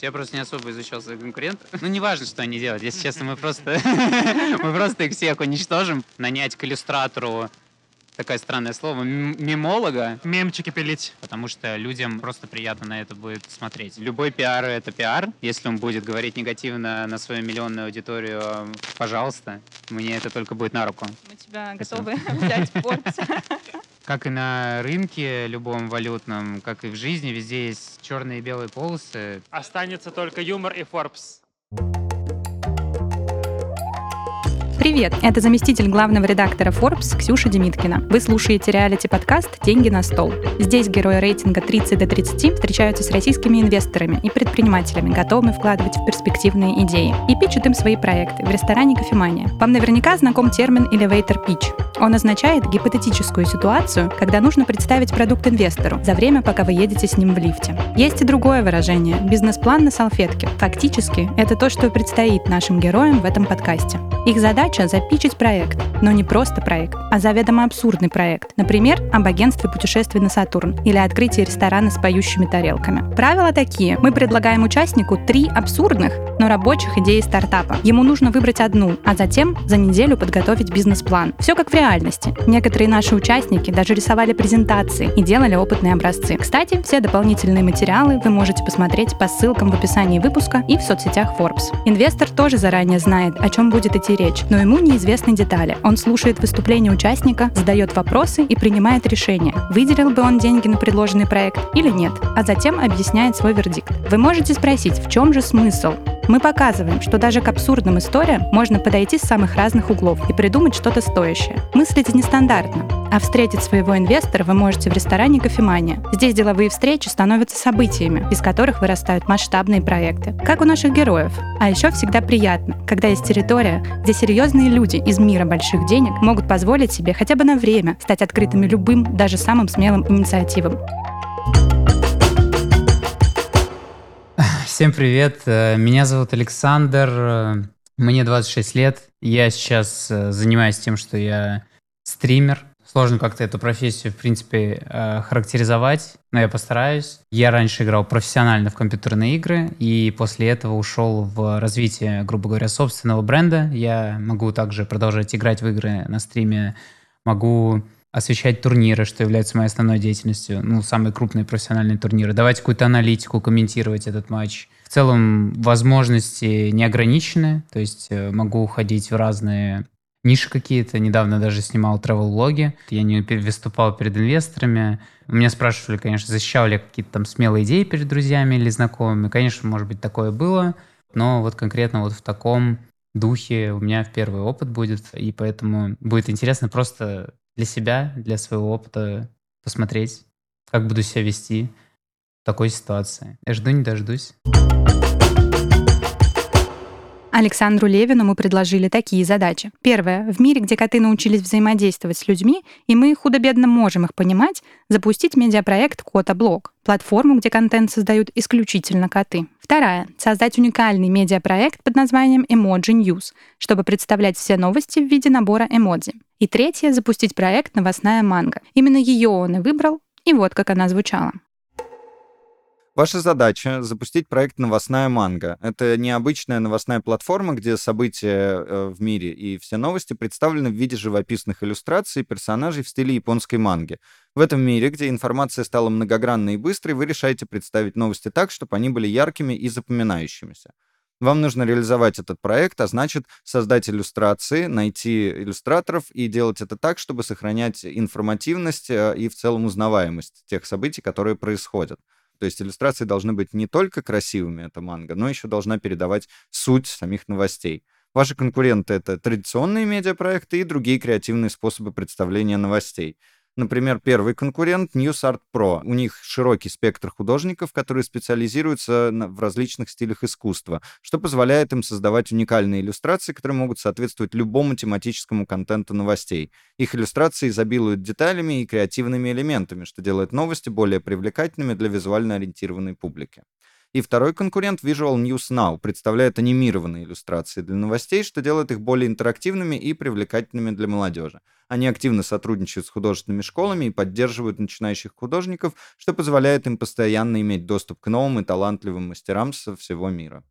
Я просто не особо изучал своих конкурентов. Ну, не важно, что они делают. Если честно, мы просто, мы просто их всех уничтожим. Нанять к иллюстратору такое странное слово, мемолога. Мемчики пилить. Потому что людям просто приятно на это будет смотреть. Любой пиар — это пиар. Если он будет говорить негативно на свою миллионную аудиторию, пожалуйста, мне это только будет на руку. Мы тебя готовы взять в Forbes. Как и на рынке любом валютном, как и в жизни, везде есть черные и белые полосы. Останется только юмор и Forbes. Привет, это заместитель главного редактора Forbes Ксюша Демиткина. Вы слушаете реалити-подкаст «Деньги на стол». Здесь герои рейтинга 30 до 30 встречаются с российскими инвесторами и предпринимателями, готовыми вкладывать в перспективные идеи, и пичут им свои проекты в ресторане «Кофемания». Вам наверняка знаком термин elevator pitch. Он означает гипотетическую ситуацию, когда нужно представить продукт инвестору за время, пока вы едете с ним в лифте. Есть и другое выражение – бизнес-план на салфетке. Фактически, это то, что предстоит нашим героям в этом подкасте. Их задача задача запичить проект, но не просто проект, а заведомо абсурдный проект. Например, об агентстве путешествий на Сатурн или открытии ресторана с поющими тарелками. Правила такие. Мы предлагаем участнику три абсурдных, но рабочих идеи стартапа. Ему нужно выбрать одну, а затем за неделю подготовить бизнес-план. Все как в реальности. Некоторые наши участники даже рисовали презентации и делали опытные образцы. Кстати, все дополнительные материалы вы можете посмотреть по ссылкам в описании выпуска и в соцсетях Forbes. Инвестор тоже заранее знает, о чем будет идти речь, но ему неизвестны детали. Он слушает выступления участника, задает вопросы и принимает решение, выделил бы он деньги на предложенный проект или нет, а затем объясняет свой вердикт. Вы можете спросить, в чем же смысл? Мы показываем, что даже к абсурдным историям можно подойти с самых разных углов и придумать что-то стоящее. Мыслить нестандартно, а встретить своего инвестора вы можете в ресторане «Кофемания». Здесь деловые встречи становятся событиями, из которых вырастают масштабные проекты. Как у наших героев. А еще всегда приятно, когда есть территория, где серьезные люди из мира больших денег могут позволить себе хотя бы на время стать открытыми любым, даже самым смелым инициативам. Всем привет, э, меня зовут Александр, э, мне 26 лет, я сейчас э, занимаюсь тем, что я стример, Сложно как-то эту профессию, в принципе, характеризовать, но я постараюсь. Я раньше играл профессионально в компьютерные игры, и после этого ушел в развитие, грубо говоря, собственного бренда. Я могу также продолжать играть в игры на стриме, могу освещать турниры, что является моей основной деятельностью, ну, самые крупные профессиональные турниры, давать какую-то аналитику, комментировать этот матч. В целом возможности не ограничены, то есть э, могу уходить в разные ниши какие-то. Недавно даже снимал travel-влоги. Я не выступал перед инвесторами. Меня спрашивали, конечно, защищал ли какие-то там смелые идеи перед друзьями или знакомыми. Конечно, может быть, такое было, но вот конкретно вот в таком духе у меня первый опыт будет, и поэтому будет интересно просто для себя, для своего опыта посмотреть, как буду себя вести в такой ситуации. Я жду не дождусь. Александру Левину мы предложили такие задачи. Первое. В мире, где коты научились взаимодействовать с людьми, и мы худо-бедно можем их понимать, запустить медиапроект Кота-блог, платформу, где контент создают исключительно коты. Вторая. Создать уникальный медиапроект под названием Emoji News, чтобы представлять все новости в виде набора эмодзи. И третье. Запустить проект «Новостная манга». Именно ее он и выбрал, и вот как она звучала. Ваша задача — запустить проект «Новостная манга». Это необычная новостная платформа, где события э, в мире и все новости представлены в виде живописных иллюстраций персонажей в стиле японской манги. В этом мире, где информация стала многогранной и быстрой, вы решаете представить новости так, чтобы они были яркими и запоминающимися. Вам нужно реализовать этот проект, а значит создать иллюстрации, найти иллюстраторов и делать это так, чтобы сохранять информативность э, и в целом узнаваемость тех событий, которые происходят. То есть иллюстрации должны быть не только красивыми, это манга, но еще должна передавать суть самих новостей. Ваши конкуренты — это традиционные медиапроекты и другие креативные способы представления новостей. Например, первый конкурент NewsArt Pro. У них широкий спектр художников, которые специализируются в различных стилях искусства, что позволяет им создавать уникальные иллюстрации, которые могут соответствовать любому тематическому контенту новостей. Их иллюстрации изобилуют деталями и креативными элементами, что делает новости более привлекательными для визуально ориентированной публики. И второй конкурент Visual News Now представляет анимированные иллюстрации для новостей, что делает их более интерактивными и привлекательными для молодежи. Они активно сотрудничают с художественными школами и поддерживают начинающих художников, что позволяет им постоянно иметь доступ к новым и талантливым мастерам со всего мира.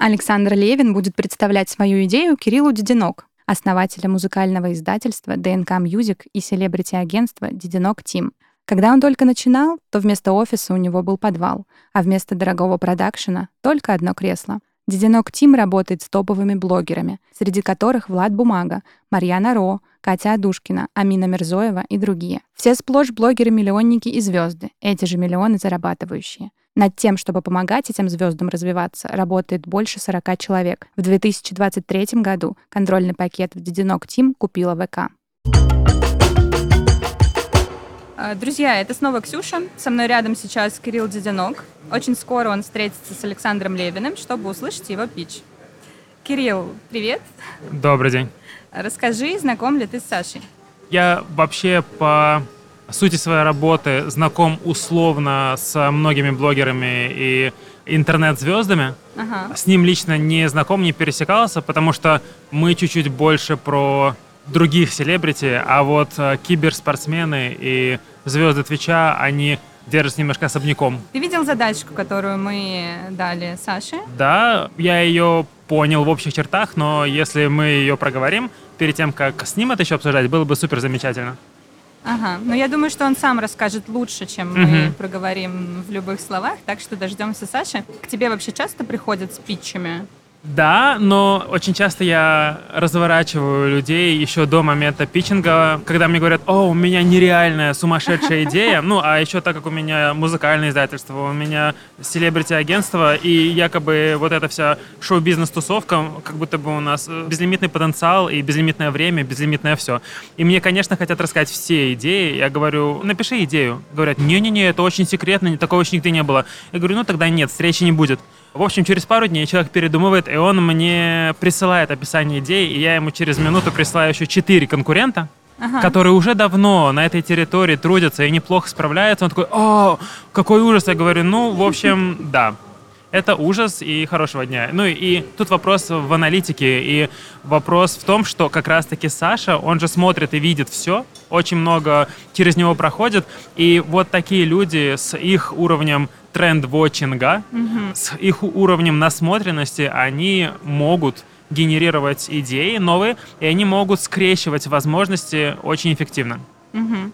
Александр Левин будет представлять свою идею Кириллу Дединок, основателя музыкального издательства ДНК Music и селебрити-агентства Дединок Тим. Когда он только начинал, то вместо офиса у него был подвал, а вместо дорогого продакшена — только одно кресло. Дединок Тим работает с топовыми блогерами, среди которых Влад Бумага, Марьяна Ро, Катя Адушкина, Амина Мирзоева и другие. Все сплошь блогеры-миллионники и звезды, эти же миллионы зарабатывающие. Над тем, чтобы помогать этим звездам развиваться, работает больше 40 человек. В 2023 году контрольный пакет в Дединок Тим купила ВК. А, Друзья, это снова Ксюша. Со мной рядом сейчас Кирилл Дединок. Очень скоро он встретится с Александром Левиным, чтобы услышать его пич. Кирилл, привет. Добрый день. Расскажи, знаком ли ты с Сашей? Я вообще по сути своей работы знаком условно с многими блогерами и интернет-звездами. Ага. С ним лично не знаком, не пересекался, потому что мы чуть-чуть больше про других селебрити, а вот э, киберспортсмены и звезды Твича, они держатся немножко особняком. Ты видел задачку, которую мы дали Саше? Да, я ее понял в общих чертах, но если мы ее проговорим перед тем, как с ним это еще обсуждать, было бы супер замечательно. Ага. Но я думаю, что он сам расскажет лучше, чем мы Мгм. проговорим в любых словах, так что дождемся Саши. К тебе вообще часто приходят с питчами? Да, но очень часто я разворачиваю людей еще до момента питчинга, когда мне говорят, о, у меня нереальная сумасшедшая идея, ну, а еще так как у меня музыкальное издательство, у меня селебрити-агентство, и якобы вот эта вся шоу-бизнес-тусовка, как будто бы у нас э, безлимитный потенциал и безлимитное время, безлимитное все. И мне, конечно, хотят рассказать все идеи. Я говорю, напиши идею. Говорят, не-не-не, это очень секретно, такого еще нигде не было. Я говорю, ну тогда нет, встречи не будет. В общем, через пару дней человек передумывает, и он мне присылает описание идей, и я ему через минуту присылаю еще четыре конкурента, Ага. которые уже давно на этой территории трудятся и неплохо справляются. Он такой, о, какой ужас. Я говорю, ну, в общем, да. Это ужас и хорошего дня. Ну и тут вопрос в аналитике и вопрос в том, что как раз-таки Саша, он же смотрит и видит все, очень много через него проходит, и вот такие люди с их уровнем тренд-вотчинга, с их уровнем насмотренности, они могут генерировать идеи новые, и они могут скрещивать возможности очень эффективно. Мгм.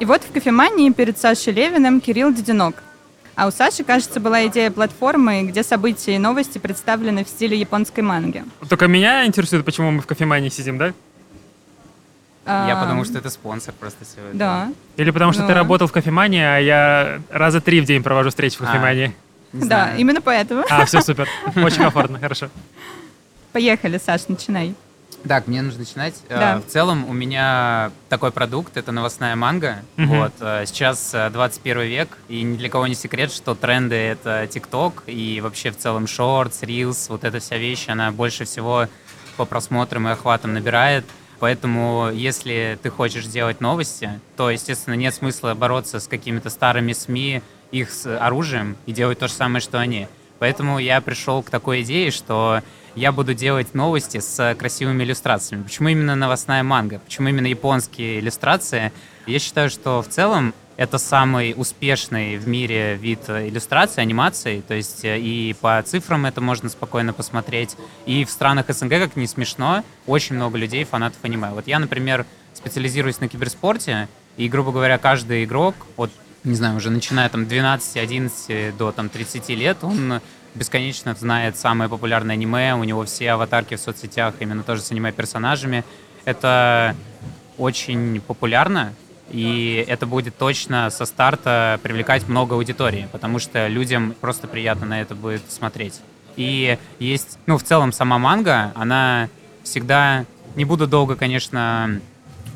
И вот в кофемании перед Сашей Левиным Кирилл Дединок. А у Саши, кажется, была идея платформы, где события и новости представлены в стиле японской манги. Только меня интересует, почему мы в кофемании сидим, да? Я А, потому что это спонсор просто сегодня. Да, Или потому что ты Да. работал в кофемании, а я раза три в день провожу встречи в А. кофемании. Не да, знаю. именно поэтому. А, все супер. Очень комфортно, хорошо. Поехали, Саш, начинай. Так, мне нужно начинать. Да. Э, В целом у меня такой продукт, это новостная манга. Мгм. Вот, э, сейчас э, 21 век, и ни для кого не секрет, что тренды — это ТикТок, и вообще в целом шортс, рилс, вот эта вся вещь, она больше всего по просмотрам и охватам набирает. Поэтому, если ты хочешь делать новости, то, естественно, нет смысла бороться с какими-то старыми СМИ, их с оружием, и делать то же самое, что они. Поэтому я пришел к такой идее, что я буду делать новости с красивыми иллюстрациями. Почему именно новостная манга? Почему именно японские иллюстрации? Я считаю, что в целом это самый успешный в мире вид иллюстрации, анимации. То есть э, и по цифрам это можно спокойно посмотреть. И в странах СНГ, как ни смешно, очень много людей, фанатов аниме. Вот я, например, специализируюсь на киберспорте, и, грубо говоря, каждый игрок, от, не знаю, уже начиная там 12-11 до там 30 лет, он бесконечно знает самое популярное аниме, у него все аватарки в соцсетях именно тоже с аниме-персонажами. Это очень популярно, и это будет точно со старта привлекать много аудитории, потому что людям просто приятно на это будет смотреть. И есть, ну, в целом сама манга, она всегда, не буду долго, конечно,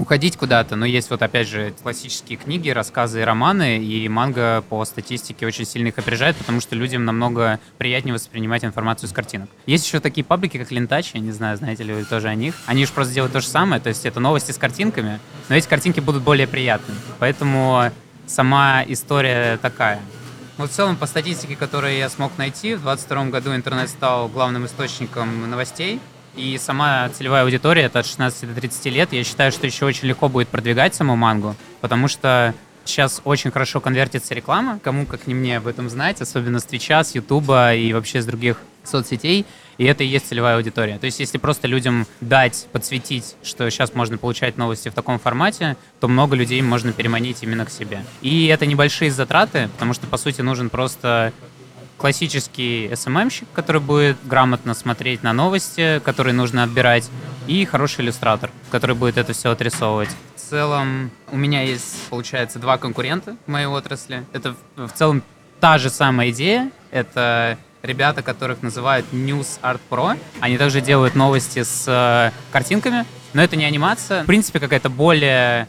уходить куда-то. Но есть вот, опять же, классические книги, рассказы и романы, и манга по статистике очень сильно их опережает, потому что людям намного приятнее воспринимать информацию с картинок. Есть еще такие паблики, как Лентач, я не знаю, знаете ли вы тоже о них. Они же просто делают то же самое, то есть это новости с картинками, но эти картинки будут более приятны. Поэтому сама история такая. Вот в целом, по статистике, которую я смог найти, в 2022 году интернет стал главным источником новостей, и сама целевая аудитория это от 16 до 30 лет. Я считаю, что еще очень легко будет продвигать саму мангу, потому что сейчас очень хорошо конвертится реклама. Кому, как не мне, об этом знать, особенно с Твича, с Ютуба и вообще с других соцсетей. И это и есть целевая аудитория. То есть, если просто людям дать, подсветить, что сейчас можно получать новости в таком формате, то много людей можно переманить именно к себе. И это небольшие затраты, потому что, по сути, нужен просто классический SMM-щик, который будет грамотно смотреть на новости, которые нужно отбирать, и хороший иллюстратор, который будет это все отрисовывать. В целом у меня есть, получается, два конкурента в моей отрасли. Это в целом та же самая идея. Это ребята, которых называют News Art Pro. Они также делают новости с э, картинками, но это не анимация. В принципе, какая-то более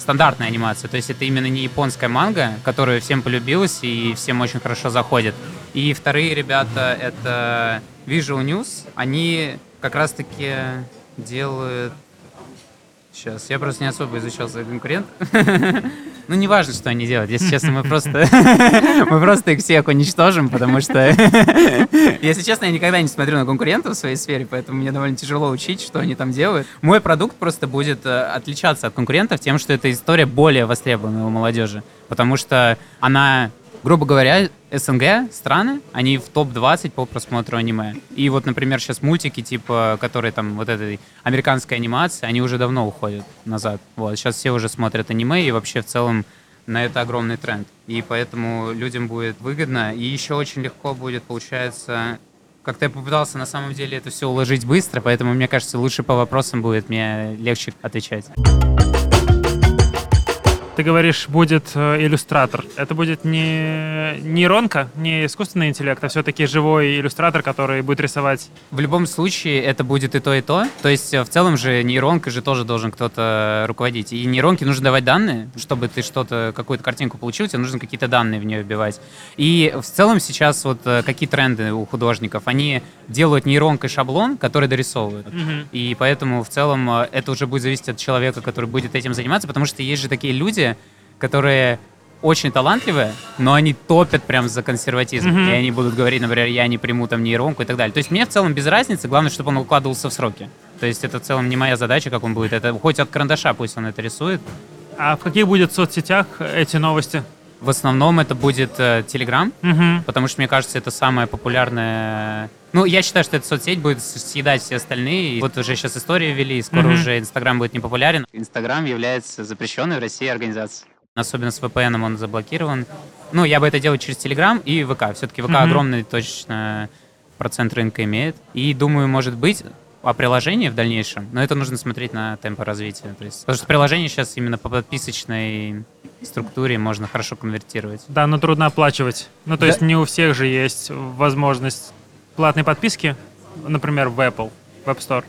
стандартная анимация. То есть это именно не японская манга, которая всем полюбилась и всем очень хорошо заходит. И вторые ребята — это Visual News. Они как раз-таки делают... Сейчас, я просто не особо изучал своих конкурентов. Ну, не важно, что они делают. Если честно, мы просто, мы просто их всех уничтожим, потому что, если честно, я никогда не смотрю на конкурентов в своей сфере, поэтому мне довольно тяжело учить, что они там делают. Мой продукт просто будет э, отличаться от конкурентов тем, что эта история более востребована у молодежи, потому что она грубо говоря, СНГ страны, они в топ-20 по просмотру аниме. И вот, например, сейчас мультики, типа, которые там вот этой американской анимации, они уже давно уходят назад. Вот, сейчас все уже смотрят аниме, и вообще в целом на это огромный тренд. И поэтому людям будет выгодно. И еще очень легко будет, получается, как-то я попытался на самом деле это все уложить быстро, поэтому, мне кажется, лучше по вопросам будет мне легче отвечать. Ты говоришь, будет э, иллюстратор. Это будет не нейронка, не искусственный интеллект, а все-таки живой иллюстратор, который будет рисовать. В любом случае, это будет и то, и то. То есть, э, в целом же нейронкой же тоже должен кто-то руководить. И нейронке нужно давать данные, чтобы ты что-то, какую-то картинку получил, тебе нужно какие-то данные в нее вбивать. И в целом сейчас вот э, какие тренды у художников? Они делают нейронкой шаблон, который дорисовывают. Мгм. И поэтому в целом это уже будет зависеть от человека, который будет этим заниматься, потому что есть же такие люди, которые очень талантливые, но они топят прям за консерватизм. Мгм. И они будут говорить, например, я не приму там нейронку и так далее. То есть мне в целом без разницы, главное, чтобы он укладывался в сроки. То есть это в целом не моя задача, как он будет. Это хоть от карандаша пусть он это рисует. А в каких будет соцсетях эти новости? В основном это будет э, Telegram, Мгм. потому что, мне кажется, это самая популярная... Ну, я считаю, что эта соцсеть будет съедать все остальные. И вот уже сейчас историю ввели, и скоро Мгм. уже Инстаграм будет непопулярен. Инстаграм является запрещенной в России организацией. Особенно с VPN он заблокирован. Ну, я бы это делал через Телеграм и ВК. Все-таки ВК Мгм. огромный точно процент рынка имеет. И думаю, может быть, о приложении в дальнейшем, но это нужно смотреть на темпы развития. То есть, потому что приложение сейчас именно по подписочной структуре можно хорошо конвертировать. Да, но трудно оплачивать. Ну, то Да. есть не у всех же есть возможность платной подписки, например, в Apple, в App Store.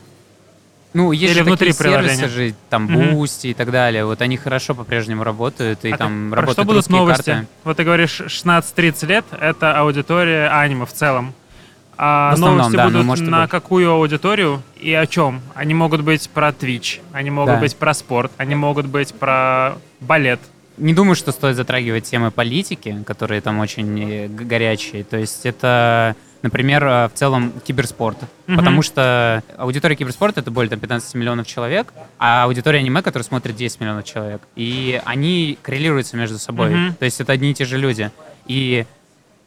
Ну, есть Или же внутри такие сервисы приложения. же, там. Boosty и так далее. Вот они хорошо по-прежнему работают, и А там про работают что будут новости? карты. Вот ты говоришь, 16-30 лет — это аудитория аниме в целом. А В основном, новости да, ну, будут может и на быть. какую аудиторию и о чем? Они могут быть про Twitch, они могут Да. быть про спорт, они могут быть про балет. Не думаю, что стоит затрагивать темы политики, которые там очень э, горячие. То есть это, например, э, в целом киберспорт. Мгм. Потому что аудитория киберспорта — это более там, 15 миллионов человек, а аудитория аниме, которая смотрит 10 миллионов человек. И они коррелируются между собой. Мгм. То есть это одни и те же люди. И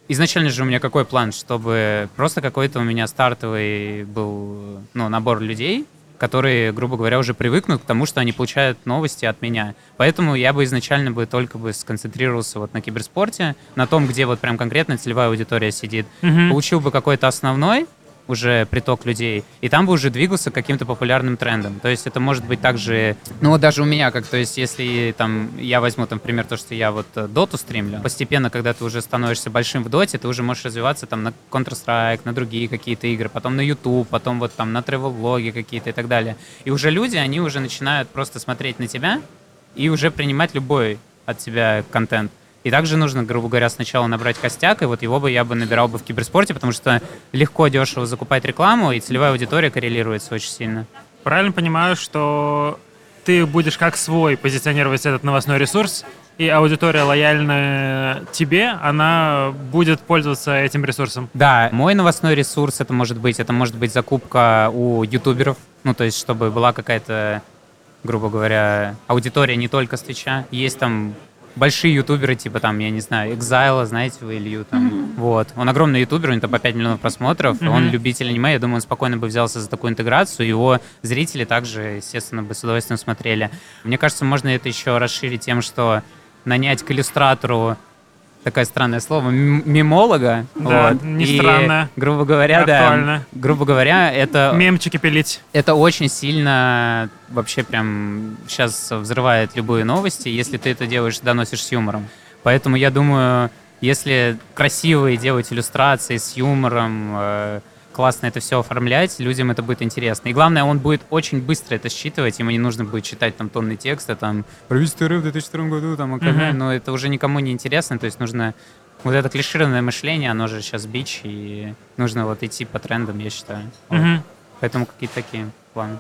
изначально же у меня какой план? Чтобы просто какой-то у меня стартовый был ну, набор людей, которые, грубо говоря, уже привыкнут к тому, что они получают новости от меня. Поэтому я бы изначально бы только бы сконцентрировался вот на киберспорте, на том, где вот прям конкретно целевая аудитория сидит. Мгм. Получил бы какой-то основной, уже приток людей, и там бы уже двигался каким-то популярным трендом. То есть это может быть также, ну вот даже у меня, как, то есть если там я возьму там пример то, что я вот э, доту стримлю, постепенно, когда ты уже становишься большим в доте, ты уже можешь развиваться там на Counter-Strike, на другие какие-то игры, потом на YouTube, потом вот там на travel какие-то и так далее. И уже люди, они уже начинают просто смотреть на тебя и уже принимать любой от тебя контент. И также нужно, грубо говоря, сначала набрать костяк, и вот его бы я бы набирал бы в киберспорте, потому что легко, дешево закупать рекламу, и целевая аудитория коррелируется очень сильно. Правильно понимаю, что ты будешь как свой позиционировать этот новостной ресурс, и аудитория лояльная тебе, она будет пользоваться этим ресурсом. Да, мой новостной ресурс это может быть, это может быть закупка у ютуберов, ну то есть чтобы была какая-то, грубо говоря, аудитория не только с Твича. Есть там большие ютуберы, типа там, я не знаю, Exile, знаете вы Илью там, mm-hmm. вот. Он огромный ютубер, у него там по 5 миллионов просмотров, mm-hmm. он любитель аниме, я думаю, он спокойно бы взялся за такую интеграцию, его зрители также, естественно, бы с удовольствием смотрели. Мне кажется, можно это еще расширить тем, что нанять к иллюстратору такое странное слово, мемолога. Да, вот. не и, странно. грубо говоря, да, грубо говоря, это... Мемчики пилить. Это очень сильно вообще прям сейчас взрывает любые новости, если ты это делаешь, доносишь с юмором. Поэтому я думаю, если красивые делать иллюстрации с юмором, э, классно это все оформлять, людям это будет интересно. И главное, он будет очень быстро это считывать, ему не нужно будет читать там тонны текста, там, правительство РФ в 2002 году, там, mm-hmm. но это уже никому не интересно, то есть нужно вот это клишированное мышление, оно же сейчас бич, и нужно вот идти по трендам, я считаю. Mm-hmm. Вот. Поэтому какие-то такие планы.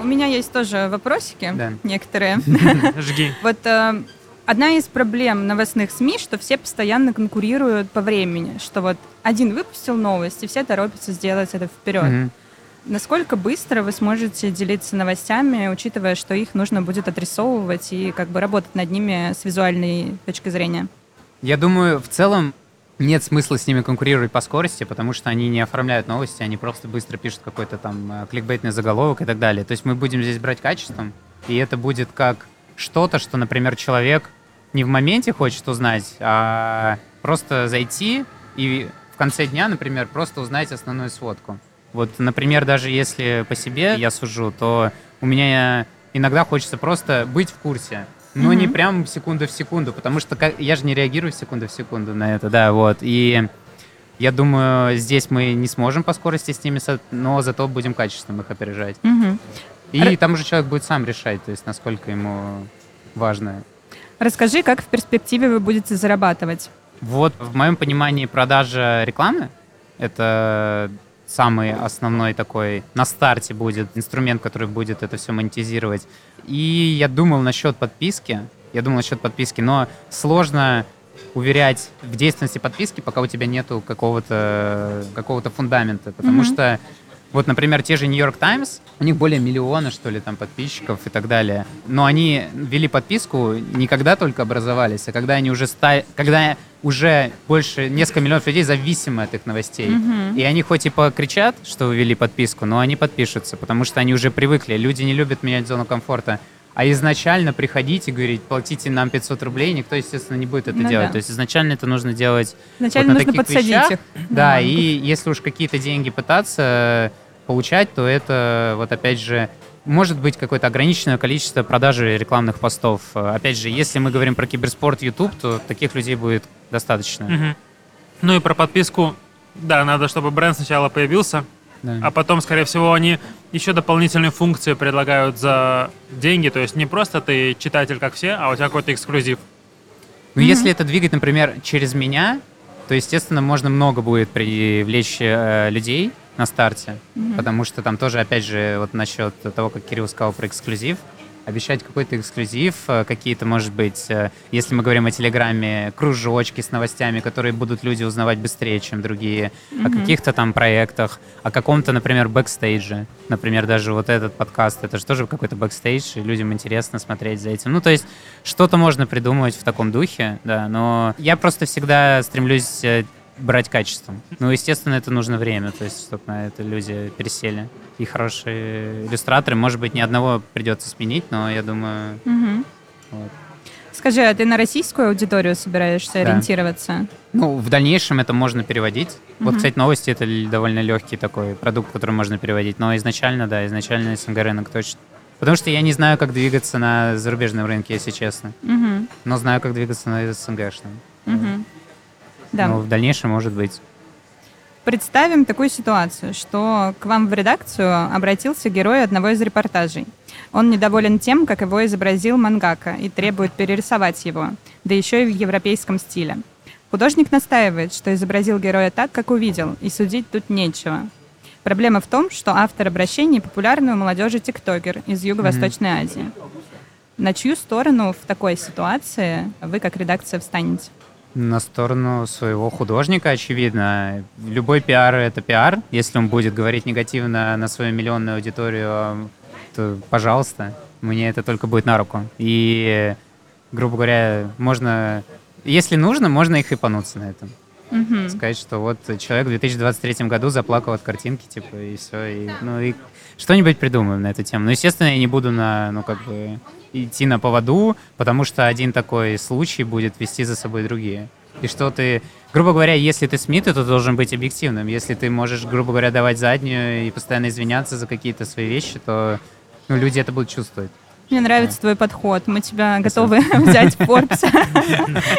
У меня есть тоже вопросики да. некоторые. Жги. Вот э, Одна из проблем новостных СМИ, что все постоянно конкурируют по времени, что вот один выпустил новость, и все торопятся сделать это вперед. Mm-hmm. Насколько быстро вы сможете делиться новостями, учитывая, что их нужно будет отрисовывать и как бы работать над ними с визуальной точки зрения? Я думаю, в целом нет смысла с ними конкурировать по скорости, потому что они не оформляют новости, они просто быстро пишут какой-то там э, кликбейтный заголовок и так далее. То есть мы будем здесь брать качеством, и это будет как что-то, что, например, человек не в моменте хочет узнать, а просто зайти и в конце дня, например, просто узнать основную сводку. Вот, например, даже если по себе я сужу, то у меня иногда хочется просто быть в курсе, но mm-hmm. не прям секунду в секунду, потому что я же не реагирую секунду в секунду на это, да, вот. И я думаю, здесь мы не сможем по скорости с ними, но зато будем качественно их опережать. Mm-hmm. И Р... там уже человек будет сам решать, то есть насколько ему важно. Расскажи, как в перспективе вы будете зарабатывать? Вот в моем понимании продажа рекламы — это самый основной такой на старте будет инструмент, который будет это все монетизировать. И я думал насчет подписки, я думал насчет подписки, но сложно уверять в действенности подписки, пока у тебя нету какого-то какого-то фундамента, потому mm-hmm. что вот, например, те же Нью-Йорк Таймс, у них более миллиона, что ли, там подписчиков и так далее. Но они ввели подписку не когда только образовались, а когда они уже стали, когда уже больше несколько миллионов людей зависимы от их новостей. Mm-hmm. И они хоть и покричат, что ввели подписку, но они подпишутся, потому что они уже привыкли. Люди не любят менять зону комфорта. А изначально приходить и говорить, платите нам 500 рублей, никто, естественно, не будет это ну, делать. Да. То есть изначально это нужно делать изначально вот на нужно таких вещах. Их. Да, да, и если уж какие-то деньги пытаться получать, то это вот опять же может быть какое-то ограниченное количество продажи рекламных постов. Опять же, если мы говорим про киберспорт YouTube, то таких людей будет достаточно. Угу. Ну и про подписку, да, надо, чтобы бренд сначала появился, да. а потом, скорее всего, они еще дополнительные функции предлагают за деньги, то есть не просто ты читатель, как все, а у тебя какой-то эксклюзив. Ну, мм если это двигать, например, через меня, то, естественно, можно много будет привлечь э, людей, на старте, mm-hmm. потому что там тоже, опять же, вот насчет того, как Кирилл сказал про эксклюзив, обещать какой-то эксклюзив, э, какие-то, может быть, э, если мы говорим о Телеграме, кружочки с новостями, которые будут люди узнавать быстрее, чем другие, mm-hmm. о каких-то там проектах, о каком-то, например, бэкстейдже. Например, даже вот этот подкаст, это же тоже какой-то бэкстейдж, и людям интересно смотреть за этим. Ну, то есть что-то можно придумывать в таком духе, да, но я просто всегда стремлюсь э, брать качеством. Ну, естественно, это нужно время, то есть, чтобы на это люди пересели. И хорошие иллюстраторы, может быть, ни одного придется сменить, но я думаю... Угу. Вот. Скажи, а ты на российскую аудиторию собираешься Да. ориентироваться? Ну, в дальнейшем это можно переводить. Вот, Мгм. кстати, новости это довольно легкий такой продукт, который можно переводить. Но изначально, да, изначально СНГ рынок точно. Потому что я не знаю, как двигаться на зарубежном рынке, если честно. Мгм, Но знаю, как двигаться на СНГшном. мгм. Да. Но в дальнейшем может быть. Представим такую ситуацию, что к вам в редакцию обратился герой одного из репортажей. Он недоволен тем, как его изобразил мангака, и требует перерисовать его, да еще и в европейском стиле. Художник настаивает, что изобразил героя так, как увидел, и судить тут нечего. Проблема в том, что автор обращений популярный у молодежи тиктокер из Юго-Восточной Азии. На чью сторону в такой ситуации вы как редакция встанете? На сторону своего художника, очевидно. Любой пиар — это пиар. Если он будет говорить негативно на свою миллионную аудиторию, то, пожалуйста, мне это только будет на руку. И, грубо говоря, можно... Если нужно, можно их и пануться на этом. Мгм. Сказать, что вот человек в 2023 году заплакал от картинки, типа, и все. И, ну, и что-нибудь придумаем на эту тему. Ну, естественно, я не буду на, ну, как бы, идти на поводу, потому что один такой случай будет вести за собой другие. И что ты, грубо говоря, если ты СМИ, то ты должен быть объективным. Если ты можешь, грубо говоря, давать заднюю и постоянно извиняться за какие-то свои вещи, то ну, люди это будут чувствовать. Мне нравится твой подход. Мы тебя готовы взять в Forbes,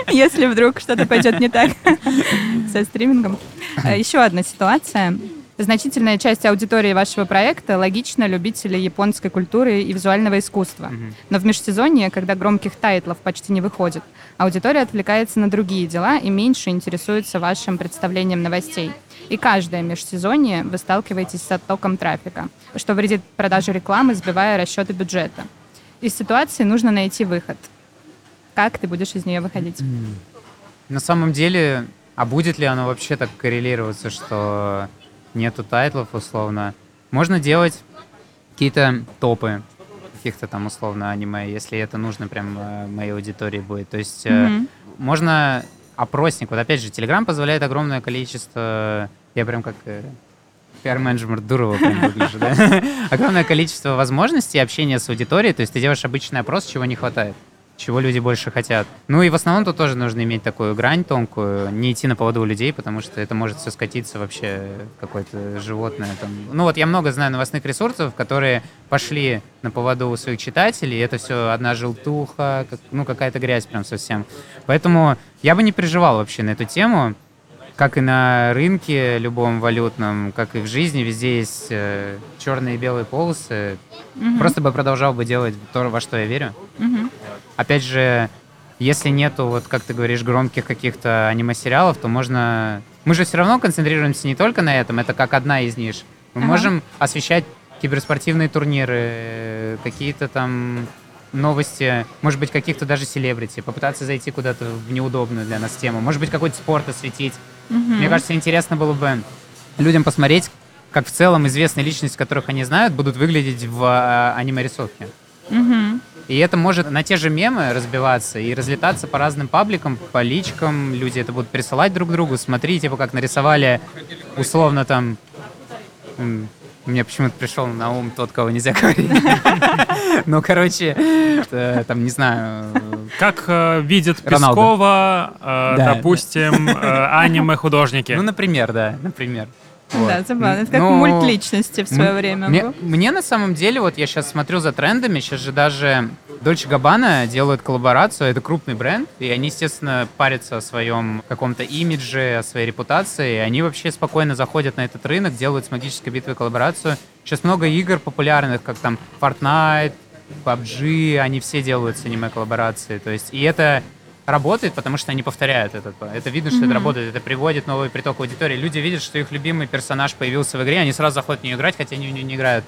если вдруг что-то пойдет не так со стримингом. А, Еще одна ситуация. Значительная часть аудитории вашего проекта логично любители японской культуры и визуального искусства. Но в межсезонье, когда громких тайтлов почти не выходит, аудитория отвлекается на другие дела и меньше интересуется вашим представлением новостей. И каждое межсезонье вы сталкиваетесь с оттоком трафика, что вредит продаже рекламы, сбивая расчеты бюджета. Из ситуации нужно найти выход. Как ты будешь из нее выходить? На самом деле, а будет ли оно вообще так коррелироваться, что нету тайтлов условно? Можно делать какие-то топы каких-то там условно аниме, если это нужно прям э, моей аудитории будет. То есть Мгм. можно опросник. Вот опять же, Telegram позволяет огромное количество... Я прям как э, пиар-менеджер Дурова прям выгляжу, да? Огромное количество возможностей общения с аудиторией. То есть ты делаешь обычный опрос, чего не хватает чего люди больше хотят. Ну и в основном тут тоже нужно иметь такую грань тонкую, не идти на поводу у людей, потому что это может все скатиться вообще какое-то животное. Там. Ну вот я много знаю новостных ресурсов, которые пошли на поводу у своих читателей, и это все одна желтуха, как- ну какая-то грязь прям совсем. Поэтому я бы не переживал вообще на эту тему. Как и на рынке любом валютном, как и в жизни, везде есть э, черные и белые полосы. Мгм. Просто бы продолжал бы делать то, во что я верю. Мгм. Опять же, если нету, вот как ты говоришь, громких каких-то аниме-сериалов, то можно... Мы же все равно концентрируемся не только на этом, это как одна из ниш. Мы Ага. можем освещать киберспортивные турниры, э, какие-то там новости, может быть, каких-то даже селебрити, попытаться зайти куда-то в неудобную для нас тему, может быть, какой-то спорт осветить. Мгм. Мне кажется, интересно было бы людям посмотреть, как в целом известные личности, которых они знают, будут выглядеть в а, аниме-рисовке. Мгм. И это может на те же мемы разбиваться и разлетаться по разным пабликам, по личкам. Люди это будут присылать друг другу. Смотри, типа, как нарисовали условно там... Мне почему-то пришел на ум тот, кого нельзя говорить. Ну, короче, э, там, не знаю, Как э, видит. Пескова, э, допустим, аниме-художники. ну, например, да, например. Вот. Да, забавно. Это как Ну, мульт личности в свое время. Мне, был. мне на самом деле, вот я сейчас смотрю за трендами, сейчас же даже Dolce Gabbana делают коллаборацию, это крупный бренд, и они, естественно, парятся о своем каком-то имидже, о своей репутации, и они вообще спокойно заходят на этот рынок, делают с магической битвой коллаборацию. Сейчас много игр популярных, как там Fortnite, PUBG, они все делают с аниме-коллаборации, то есть, и это работает, потому что они повторяют это. Это видно, что это Мгм. работает, это приводит новый приток аудитории. Люди видят, что их любимый персонаж появился в игре, они сразу заходят в нее играть, хотя они в нее не играют.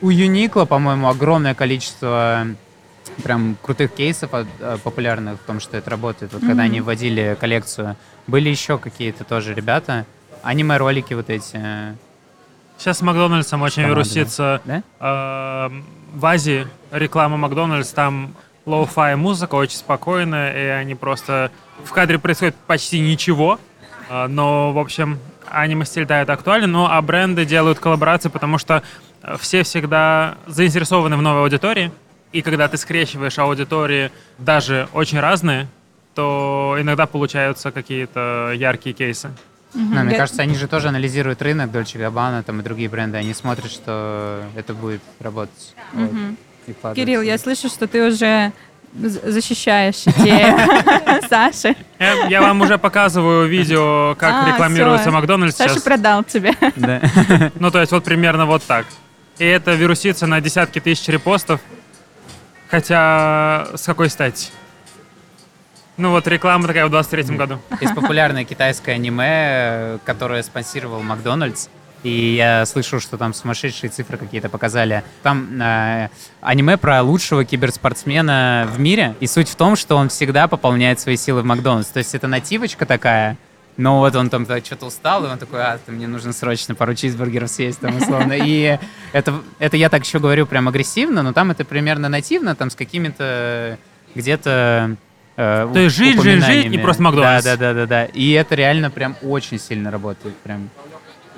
У Uniqlo, по-моему, огромное количество прям крутых кейсов от- э, популярных в том, что это работает. Вот когда Мгм. они вводили коллекцию, были еще какие-то тоже ребята. Аниме-ролики вот эти. Сейчас с Макдональдсом очень Команда, вирусится. Да? Э, В Азии реклама Макдональдс, там lo-fi музыка очень спокойная, и они просто... В кадре происходит почти ничего, э, но, в общем, аниме-стиль, да, это актуально, ну, а бренды делают коллаборации, потому что все всегда заинтересованы в новой аудитории, И когда ты скрещиваешь аудитории даже очень разные, то иногда получаются какие-то яркие кейсы. Но, мне кажется, они же тоже анализируют рынок, Dolce Gabbana там и другие бренды. Они смотрят, что это будет работать. Мгм. И вкладываются. Кирилл, я слышу, что ты уже защищаешь идею Саши. Я, вам уже показываю видео, как А, рекламируется. Макдональдс Саша сейчас. продал тебе. Да. Ну, то есть вот примерно вот так. И это вирусится на десятки тысяч репостов. Хотя с какой стати? Ну вот реклама такая в 23 году. Есть популярное китайское аниме, которое спонсировал Макдональдс. И я слышал, что там сумасшедшие цифры какие-то показали. Там э, аниме про лучшего киберспортсмена в мире. И суть в том, что он всегда пополняет свои силы в Макдональдс. То есть это нативочка такая, но вот он там что-то устал, и он такой, а, ты, мне нужно срочно пару чизбургеров съесть, там, условно. И это, это я так еще говорю прям агрессивно, но там это примерно нативно, там с какими-то где-то э, То есть жить, жить, жить, и просто Макдональдс. Да, да, да, да, да. И это реально прям очень сильно работает. Прям.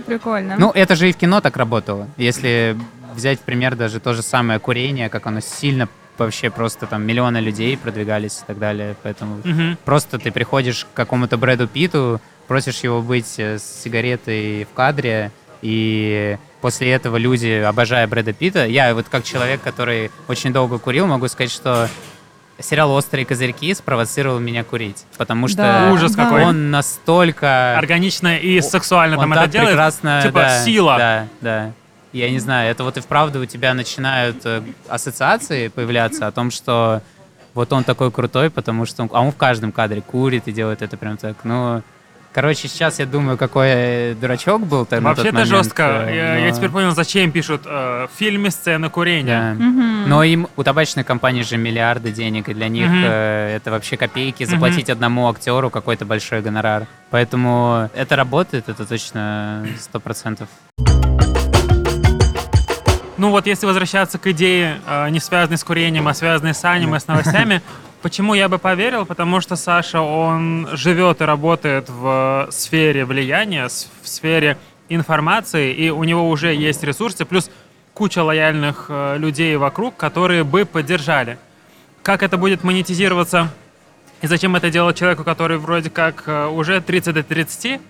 Прикольно. Ну, это же и в кино так работало. Если взять в пример даже то же самое курение, как оно сильно вообще просто там миллионы людей продвигались и так далее. Поэтому Мгм. просто ты приходишь к какому-то Брэду Питу, просишь его быть э, с сигаретой в кадре, и после этого люди, обожая Брэда Питта, я вот как человек, который очень долго курил, могу сказать, что сериал «Острые козырьки» спровоцировал меня курить, потому что Да, Ужас да. какой. он настолько... Органично и сексуально Он там так это делает. прекрасно, Типа да, сила. Да, да. Я не знаю, это вот и вправду у тебя начинают э, ассоциации появляться о том, что вот он такой крутой, потому что он, а он в каждом кадре курит и делает это прям так. Ну, короче, сейчас я думаю, какой дурачок был. тот Вообще-то момент, жестко. э, Я, я но- теперь понял, зачем пишут э, в фильме сцены курения. Да. Мгм. Но им у табачной компании же миллиарды денег, и для них Мгм. э, это вообще копейки заплатить одному актеру какой-то большой гонорар. Поэтому это работает, это точно сто процентов. Ну вот если возвращаться к идее, э, не связанной с курением, а связанной с аниме, с новостями, почему я бы поверил? Потому что Саша, он живет и работает в сфере влияния, в сфере информации, и у него уже есть ресурсы, плюс куча лояльных э, людей вокруг, которые бы поддержали. Как это будет монетизироваться и зачем это делать человеку, который вроде как э, уже 30 до 30?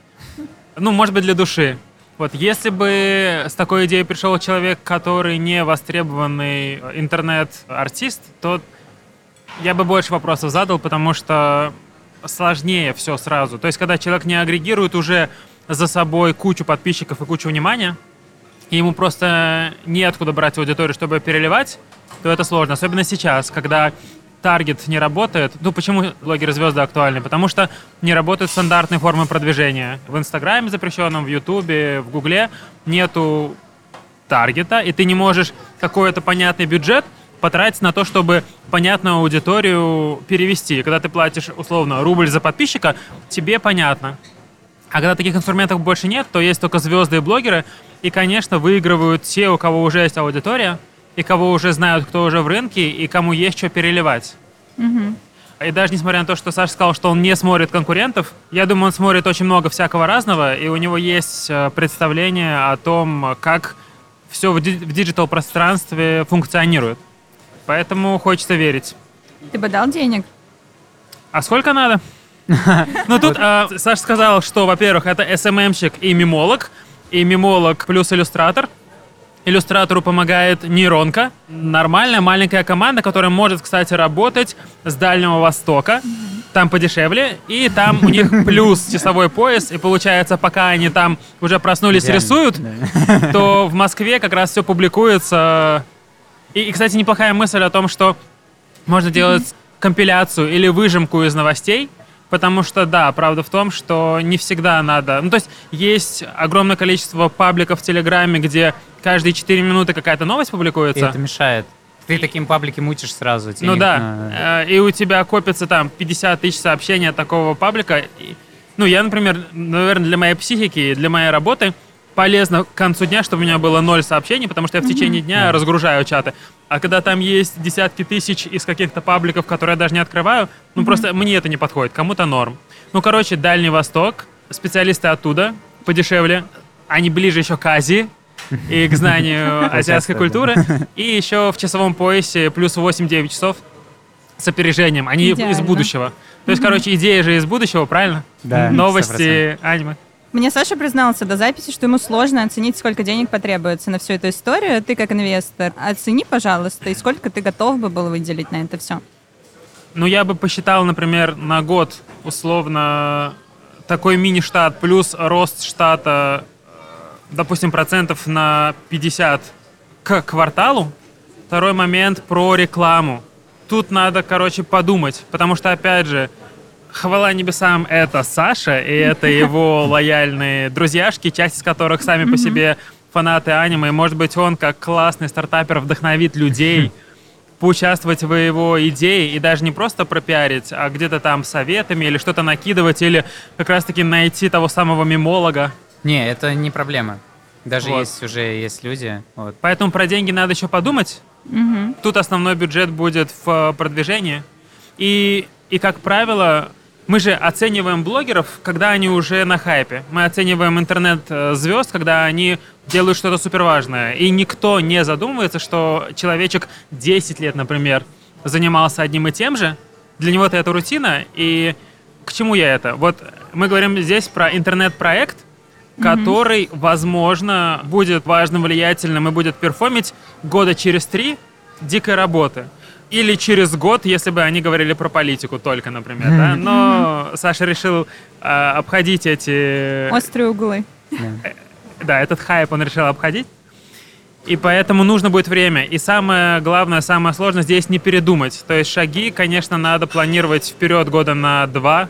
Ну, может быть, для души. Вот если бы с такой идеей пришел человек, который не востребованный интернет-артист, то я бы больше вопросов задал, потому что сложнее все сразу. То есть, когда человек не агрегирует уже за собой кучу подписчиков и кучу внимания, и ему просто неоткуда брать аудиторию, чтобы переливать, то это сложно. Особенно сейчас, когда таргет не работает. Ну, почему блогеры-звезды актуальны? Потому что не работают стандартные формы продвижения. В Инстаграме запрещенном, в Ютубе, в Гугле нету таргета, и ты не можешь какой-то понятный бюджет потратить на то, чтобы понятную аудиторию перевести. Когда ты платишь, условно, рубль за подписчика, тебе понятно. А когда таких инструментов больше нет, то есть только звезды и блогеры. И, конечно, выигрывают те, у кого уже есть аудитория, и кого уже знают, кто уже в рынке, и кому есть что переливать. Мгм. И даже несмотря на то, что Саша сказал, что он не смотрит конкурентов, я думаю, он смотрит очень много всякого разного, и у него есть э, представление о том, как все в диджитал-пространстве функционирует. Поэтому хочется верить. Ты бы дал денег? А сколько надо? Ну тут э, Саша сказал, что, во-первых, это SMM-щик и мимолог, и мимолог плюс иллюстратор. Иллюстратору помогает нейронка. Нормальная маленькая команда, которая может, кстати, работать с Дальнего Востока. Там подешевле. И там у них плюс часовой пояс. И получается, пока они там уже проснулись рисуют, то в Москве как раз все публикуется. И, и, кстати, неплохая мысль о том, что можно делать компиляцию или выжимку из новостей, потому что, да, правда в том, что не всегда надо... Ну, то есть есть огромное количество пабликов в Телеграме, где каждые 4 минуты какая-то новость И публикуется. это мешает. Ты таким паблики мутишь сразу. Ну не- да, э, и у тебя копится там 50 тысяч сообщений от такого паблика. И, Ну, я, например, наверное, для моей психики и для моей работы полезно к концу дня, чтобы у меня было ноль сообщений, потому что я в течение дня разгружаю чаты. А когда там есть десятки тысяч из каких-то пабликов, которые я даже не открываю, ну просто мне это не подходит, кому-то норм. Ну, короче, Дальний Восток, специалисты оттуда, подешевле, они ближе еще к Азии, и к знанию азиатской культуры. И еще в часовом поясе плюс 8-9 часов с опережением. Они из будущего. То есть, короче, идея же из будущего, правильно? Да, Новости, аниме. Мне Саша признался до записи, что ему сложно оценить, сколько денег потребуется на всю эту историю. Ты как инвестор, оцени, пожалуйста, и сколько ты готов бы был выделить на это все. Ну, я бы посчитал, например, на год условно такой мини-штат плюс рост штата, э, допустим, процентов на 50 к кварталу. Второй момент про рекламу. Тут надо, короче, подумать, потому что, опять же, хвала небесам, это Саша, и это его лояльные друзьяшки, часть из которых сами по себе фанаты аниме. Может быть, он, как классный стартапер, вдохновит людей поучаствовать в его идее и даже не просто пропиарить, а где-то там советами или что-то накидывать, или как раз-таки найти того самого мемолога. Не, это не проблема. Даже Вот. есть уже есть люди. Вот. Поэтому про деньги надо еще подумать. Мгм. Тут основной бюджет будет в продвижении. И, и как правило, мы же оцениваем блогеров, когда они уже на хайпе. Мы оцениваем интернет-звезд, когда они делают что-то суперважное. И никто не задумывается, что человечек 10 лет, например, занимался одним и тем же. Для него это рутина. И к чему я это? Вот мы говорим здесь про интернет-проект, который, возможно, будет важным, влиятельным и будет перформить года через три дикой работы. Или через год, если бы они говорили про политику только, например, да. Но Саша решил а, обходить эти... Острые углы. Да, этот хайп он решил обходить. И поэтому нужно будет время. И самое главное, самое сложное здесь не передумать. То есть шаги, конечно, надо планировать вперед года на два,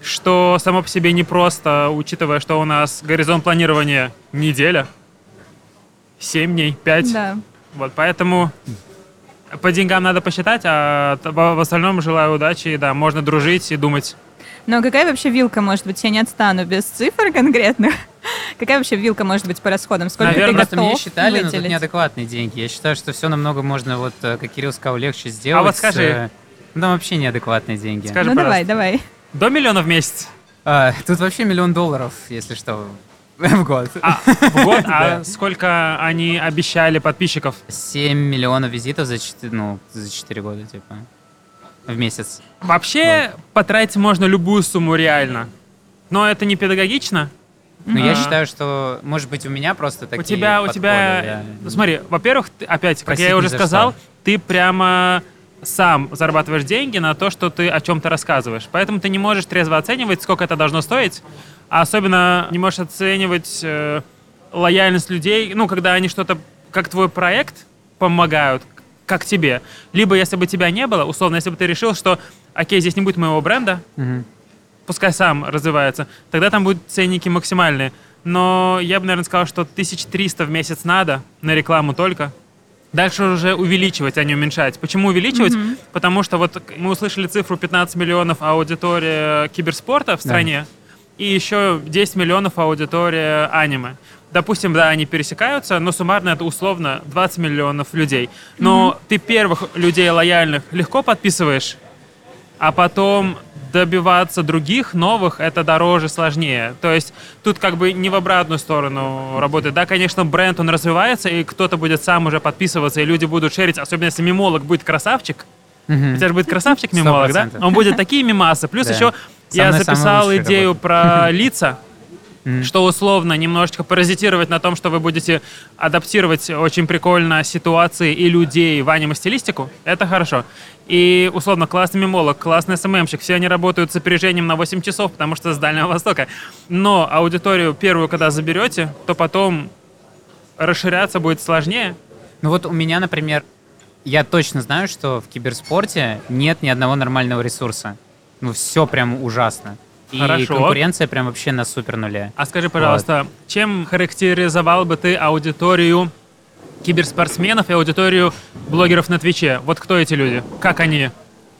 что само по себе непросто, учитывая, что у нас горизонт планирования неделя, 7 дней, 5. Да. Вот, поэтому по деньгам надо посчитать, а в остальном желаю удачи. И да, можно дружить и думать. Но какая вообще вилка может быть? Я не отстану без цифр конкретных. Какая вообще вилка может быть по расходам? Сколько Наверное, ты Просто готов мне считали, но тут выделить? неадекватные деньги. Я считаю, что все намного можно, вот, э, как Кирилл сказал, легче сделать. вот скажи. э, Ну, там вообще неадекватные деньги. Скажи, Ну давай, давай. До миллиона в месяц. А, тут вообще миллион долларов, если что, в год. А, в год? А сколько они обещали подписчиков? 7 миллионов визитов за 4, ну, за 4 года, типа, в месяц. Вообще, потратить можно любую сумму реально. Но это не педагогично. Но я А. считаю, что, может быть, у меня просто такие у тебя, у подходы, тебя, я- ну, смотри, во-первых, ты- опять, как Просить я ни уже за сказал, что. ты прямо сам зарабатываешь деньги на то, что ты о чем-то рассказываешь. Поэтому ты не можешь трезво оценивать, сколько это должно стоить, а особенно не можешь оценивать э, лояльность людей, ну, когда они что-то, как твой проект, помогают, как тебе. Либо, если бы тебя не было, условно, если бы ты решил, что, окей, здесь не будет моего бренда, Мгм. пускай сам развивается, тогда там будут ценники максимальные. Но я бы, наверное, сказал, что 1300 в месяц надо на рекламу только. Дальше уже увеличивать, а не уменьшать. Почему увеличивать? Потому что вот мы услышали цифру 15 миллионов аудитория киберспорта в стране, и еще 10 миллионов аудитория аниме. Допустим, да, они пересекаются, но суммарно это условно 20 миллионов людей. Но ты первых людей лояльных легко подписываешь, а потом добиваться других новых это дороже, сложнее. То есть тут как бы не в обратную сторону работает. Да, конечно, бренд он развивается, и кто-то будет сам уже подписываться, и люди будут шерить, особенно если мемолог будет красавчик. Мгм. У тебя же будет красавчик Сто мемолог, да? Он будет такие мемасы. Плюс Да. еще я записал идею про лица, что условно немножечко паразитировать на том, что вы будете адаптировать очень прикольно ситуации и людей в аниме-стилистику, это хорошо. И, условно, классный мемолог, классный СММщик, все они работают с опережением на 8 часов, потому что с Дальнего Востока. Но аудиторию первую, когда заберете, то потом расширяться будет сложнее. Ну вот у меня, например, я точно знаю, что в киберспорте нет ни одного нормального ресурса. Ну все прям ужасно. И Хорошо. конкуренция прям вообще на супер нуле. А скажи, пожалуйста, чем характеризовал бы ты аудиторию киберспортсменов и аудиторию блогеров на Твиче? Вот кто эти люди? Как они?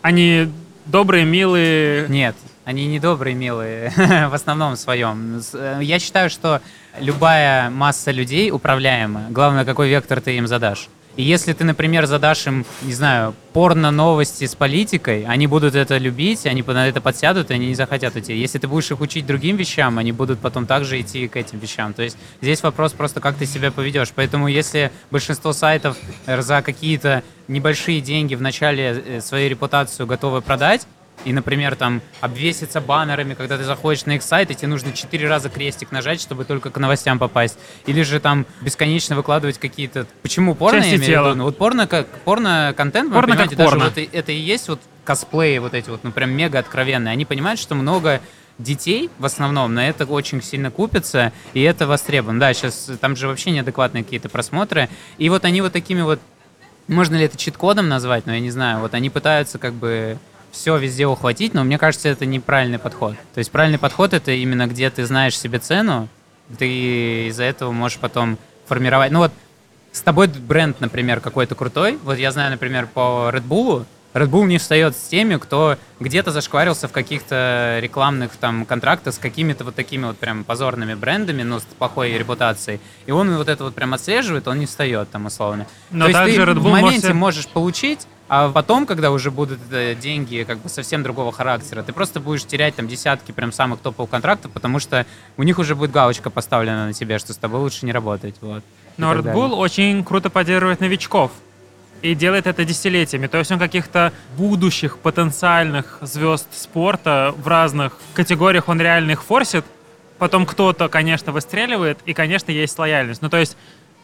Они добрые, милые? Нет, они не добрые, милые, в основном своем. Э, Я считаю, что любая масса людей управляема. Главное, какой вектор ты им задашь. И если ты, например, задашь им, не знаю, порно-новости с политикой, они будут это любить, они на это подсядут, и они не захотят идти. Если ты будешь их учить другим вещам, они будут потом также идти к этим вещам. То есть здесь вопрос просто, как ты себя поведешь. Поэтому если большинство сайтов за какие-то небольшие деньги в начале э, свою репутацию готовы продать, и, например, там обвеситься баннерами, когда ты заходишь на их сайт, и тебе нужно четыре раза крестик нажать, чтобы только к новостям попасть. Или же там бесконечно выкладывать какие-то... Почему порно, Части я имею в тела. виду? Ну, вот порно как порно-контент, Порно вы понимаете, даже порно. вот это и есть вот косплеи вот эти вот, ну, прям мега откровенные. Они понимают, что много детей в основном на это очень сильно купятся, и это востребовано. Да, сейчас там же вообще неадекватные какие-то просмотры. И вот они вот такими вот можно ли это чит-кодом назвать, но я не знаю. Вот они пытаются как бы все везде ухватить, но мне кажется, это неправильный подход. То есть правильный подход это именно где ты знаешь себе цену, ты из-за этого можешь потом формировать. Ну вот с тобой бренд, например, какой-то крутой. Вот я знаю, например, по Red Bull. Red Bull не встает с теми, кто где-то зашкварился в каких-то рекламных там контрактах с какими-то вот такими вот прям позорными брендами, но с плохой репутацией. И он вот это вот прям отслеживает, он не встает там условно. Но То есть ты Red Bull в моменте можете- можешь получить, а потом, когда уже будут э, деньги как бы совсем другого характера, ты просто будешь терять там десятки прям самых топовых контрактов, потому что у них уже будет галочка поставлена на тебе, что с тобой лучше не работать. Вот. Но Red. Bull очень круто поддерживает новичков. И делает это десятилетиями. То есть он каких-то будущих потенциальных звезд спорта в разных категориях он реально их форсит. Потом кто-то, конечно, выстреливает, и, конечно, есть лояльность. Ну, то есть,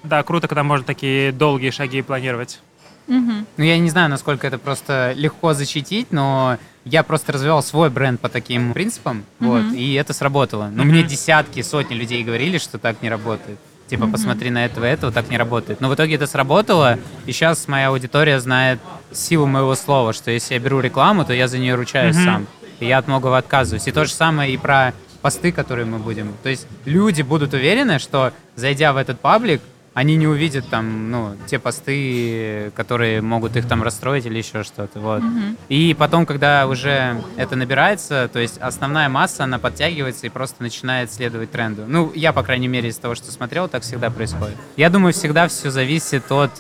да, круто, когда можно такие долгие шаги планировать. Мгм. Ну, я не знаю, насколько это просто легко защитить, но я просто развивал свой бренд по таким принципам, вот, и это сработало. Но мне Мгм. десятки, сотни людей говорили, что так не работает. Типа, посмотри на этого, этого, так не работает. Но в итоге это сработало, и сейчас моя аудитория знает силу моего слова, что если я беру рекламу, то я за нее ручаюсь Мгм. сам. И я от многого отказываюсь. И то же самое и про посты, которые мы будем. То есть люди будут уверены, что зайдя в этот паблик, они не увидят там, ну, те посты, которые могут их там расстроить или еще что-то, вот. И потом, когда уже это набирается, то есть основная масса, она подтягивается и просто начинает следовать тренду. Ну, я, по крайней мере, из того, что смотрел, так всегда происходит. Я думаю, всегда все зависит от...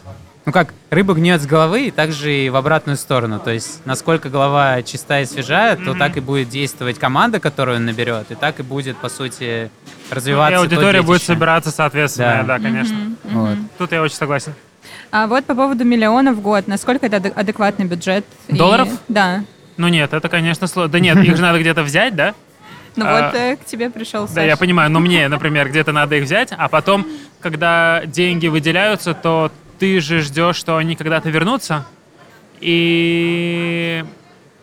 Ну как, рыба гниет с головы, и также и в обратную сторону. То есть, насколько голова чистая и свежая, то Мгм. так и будет действовать команда, которую он наберет, и так и будет, по сути, развиваться и то аудитория будет собираться соответственно, Да. да, конечно. Мгм, Вот. Тут я очень согласен. А вот по поводу миллиона в год, насколько это адек- адекватный бюджет? И- Долларов? Да. Ну нет, это, конечно, сложно. Да нет, их же надо где-то взять, да? Ну А, вот э, к тебе пришел Да, я понимаю, но мне, например, где-то надо их взять, а потом, когда деньги выделяются, то ты же ждешь, что они когда-то вернутся, и...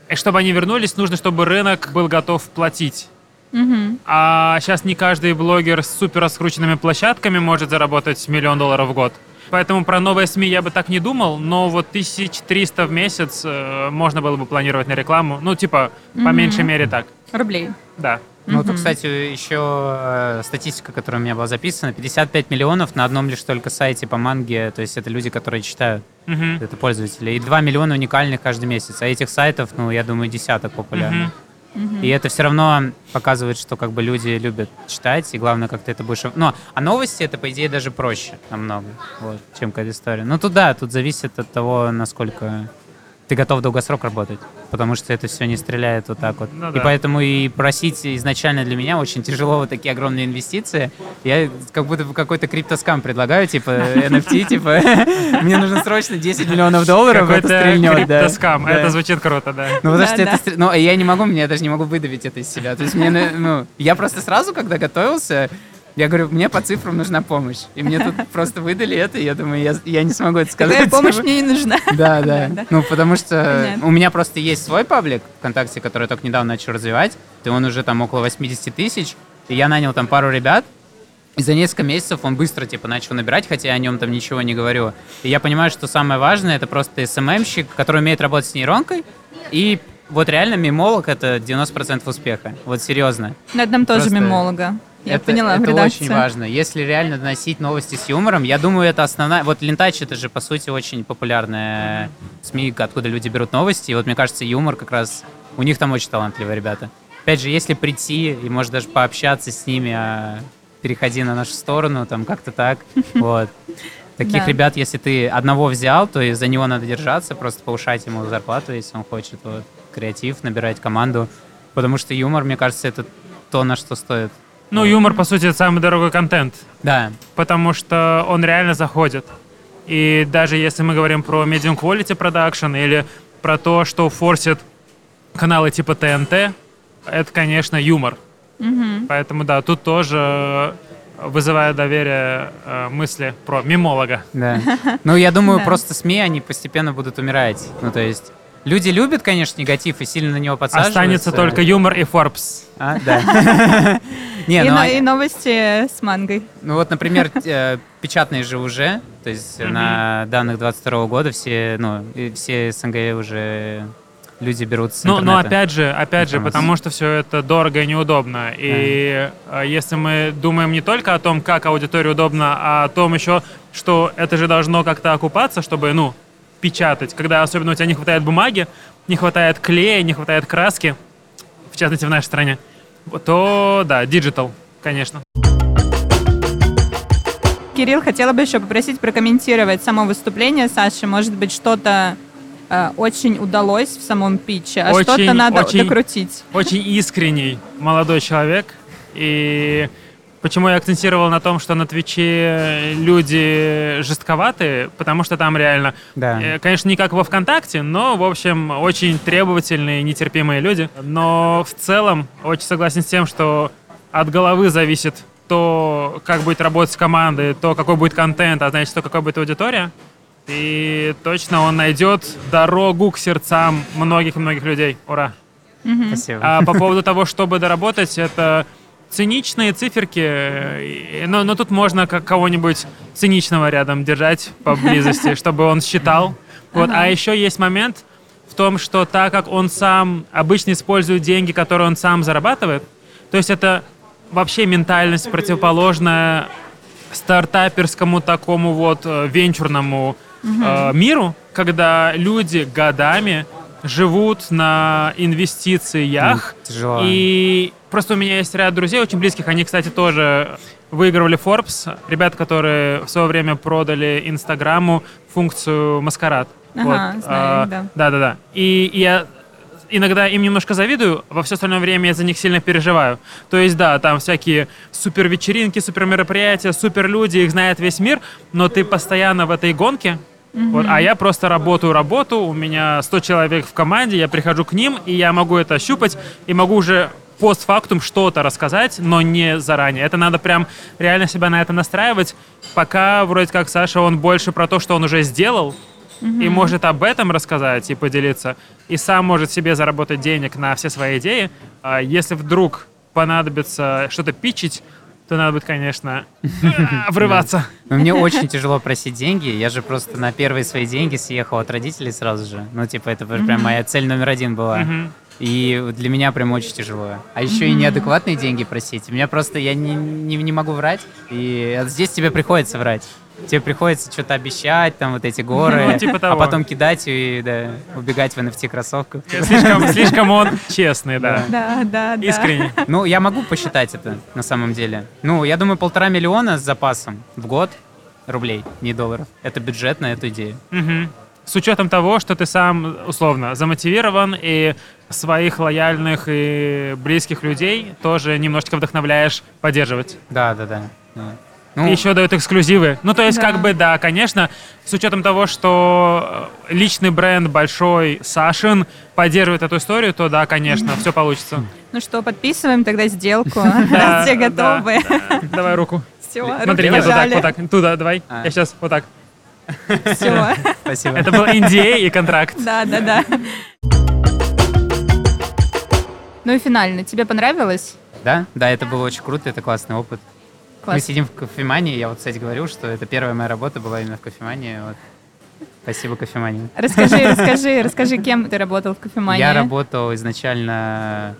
и чтобы они вернулись, нужно, чтобы рынок был готов платить. Мгм. А сейчас не каждый блогер с супер раскрученными площадками может заработать миллион долларов в год. Поэтому про новые СМИ я бы так не думал, но вот 1300 в месяц э, можно было бы планировать на рекламу. Ну, типа, по Мгм. меньшей мере так. Рублей. Да. Ну, Мгм. кстати, еще э, статистика, которая у меня была записана, 55 миллионов на одном лишь только сайте по манге, то есть это люди, которые читают, Мгм. это пользователи, и 2 миллиона уникальных каждый месяц, а этих сайтов, ну, я думаю, десяток популярных. Мгм. И это все равно показывает, что как бы люди любят читать, и главное, как ты это будешь... Ну, а новости это, по идее, даже проще намного, вот, чем какая-то история. Ну, тут да, тут зависит от того, насколько ты готов долгосрок работать, потому что это все не стреляет вот так вот. Ну и да. поэтому и просить изначально для меня очень тяжело вот такие огромные инвестиции. Я как будто бы какой-то криптоскам предлагаю, типа NFT, типа мне нужно срочно 10 миллионов долларов, это стрельнет. да. криптоскам. Это звучит круто, да. Ну, потому что это... Ну, я не могу, мне я даже не могу выдавить это из себя. То есть мне, ну, я просто сразу, когда готовился, я говорю, мне по цифрам нужна помощь. И мне тут просто выдали это, и я думаю, я, я не смогу это сказать. Такая помощь мне не нужна. Да, да. Ну, потому что у меня просто есть свой паблик ВКонтакте, который я только недавно начал развивать, и он уже там около 80 тысяч, и я нанял там пару ребят, и за несколько месяцев он быстро, типа, начал набирать, хотя я о нем там ничего не говорю. И я понимаю, что самое важное — это просто СММщик, который умеет работать с нейронкой, и вот реально мемолог — это 90% успеха. Вот серьезно. На одном тоже Просто мемолога. Я это, поняла, это редакции. очень важно. Если реально доносить новости с юмором, я думаю, это основная... Вот Лентач это же, по сути, очень популярная СМИ, откуда люди берут новости. И вот, мне кажется, юмор как раз... У них там очень талантливые ребята. Опять же, если прийти и, может, даже пообщаться с ними, а переходи на нашу сторону, там как-то так, вот. Таких Да. ребят, если ты одного взял, то и за него надо держаться, просто повышать ему зарплату, если он хочет вот, креатив, набирать команду. Потому что юмор, мне кажется, это то, на что стоит. Ну, юмор, по сути, это самый дорогой контент, Да, потому что он реально заходит. И даже если мы говорим про medium quality production или про то, что форсит каналы типа ТНТ, это, конечно, юмор. Поэтому, да, тут тоже вызывает доверие э, мысли про мемолога. да. Ну, я думаю, просто СМИ, они постепенно будут умирать. Ну, то есть, люди любят, конечно, негатив и сильно на него подсаживаются. Останется только юмор и Forbes. А, да. Не, и, ну, но- а- и новости с мангой. Ну вот, например, э, печатные же уже, то есть на данных 22 года все, ну, все СНГ уже люди берут с Ну, но интернета. опять же, опять же, потому что все это дорого и неудобно. И э, если мы думаем не только о том, как аудитории удобно, а о том еще, что это же должно как-то окупаться, чтобы, ну, печатать. Когда особенно у тебя не хватает бумаги, не хватает клея, не хватает краски, в частности в нашей стране, то да, digital, конечно. Кирилл, хотела бы еще попросить прокомментировать само выступление Саши. Может быть, что-то э, очень удалось в самом питче, а Очень, что-то надо очень. докрутить. Очень искренний молодой человек. И почему я акцентировал на том, что на Твиче люди жестковатые, потому что там реально Да. Э, Конечно, не как во ВКонтакте, но, в общем, очень требовательные, нетерпимые люди. Но в целом очень согласен с тем, что от головы зависит то, как будет работать команда, то, какой будет контент, а значит, то, какая будет аудитория. И точно он найдет дорогу к сердцам многих и многих людей. Ура! Спасибо. А по поводу того, чтобы доработать, это циничные циферки, э, но, но тут можно как кого-нибудь циничного рядом держать поблизости, чтобы он считал. Вот. А еще есть момент в том, что так как он сам обычно использует деньги, которые он сам зарабатывает, то есть это вообще ментальность противоположная стартаперскому такому вот э, венчурному э, миру, когда люди годами живут на инвестициях. Тяжело. И просто у меня есть ряд друзей очень близких, они, кстати, тоже выигрывали Forbes. Ребят, которые в свое время продали Инстаграму функцию маскарад. Ага, знаю а, да. Да-да-да. И я иногда им немножко завидую, во все остальное время я за них сильно переживаю. То есть, да, там всякие супер вечеринки, супер мероприятия, супер люди, их знает весь мир, но ты постоянно в этой гонке, вот, а я просто работаю работу, у меня 100 человек в команде, я прихожу к ним, и я могу это ощупать, и могу уже постфактум что-то рассказать, но не заранее. Это надо прям реально себя на это настраивать, пока вроде как Саша, он больше про то, что он уже сделал, и может об этом рассказать и поделиться, и сам может себе заработать денег на все свои идеи. А если вдруг понадобится что-то питчить, то надо будет, конечно, врываться. Ну, Мне очень тяжело просить деньги. Я же просто на первые свои деньги съехал от родителей сразу же. Ну, типа, это прям моя цель номер один была. И для меня прям очень тяжело. А еще и неадекватные деньги просить. У меня просто, я не, не, не могу врать. И здесь тебе приходится врать. Тебе приходится что-то обещать, там вот эти горы, Ну, типа а того. потом кидать и да, убегать в NFT кроссовках. Слишком, слишком он честный, да. Да, да, да. Искренний. Ну, я могу посчитать это на самом деле. Ну, я думаю, полтора миллиона с запасом в год рублей, не долларов. Это бюджет на эту идею. Мгм. С учетом того, что ты сам, условно, замотивирован и своих лояльных и близких людей тоже немножечко вдохновляешь поддерживать. Да, да, да. да. Ну, еще дают эксклюзивы. Ну, то есть, Да. как бы, да, конечно, с учетом того, что э, личный бренд большой Сашин поддерживает эту историю, то да, конечно, все получится. Ну что, подписываем тогда сделку. Все готовы. да. Давай руку. Все, Смотри, нет, вот так, вот так. Туда, давай. А. Я сейчас вот так. Все. спасибо. Это был NDA и контракт. Да, да, да. Ну и финально, тебе понравилось? Да, да, это было очень круто, это классный опыт. Мы Класс. сидим в кофемании, я вот, кстати, говорил, что это первая моя работа была именно в кофемании. Вот. Спасибо кофемании. Расскажи, расскажи, расскажи, кем ты работал в кофемании? Я работал изначально...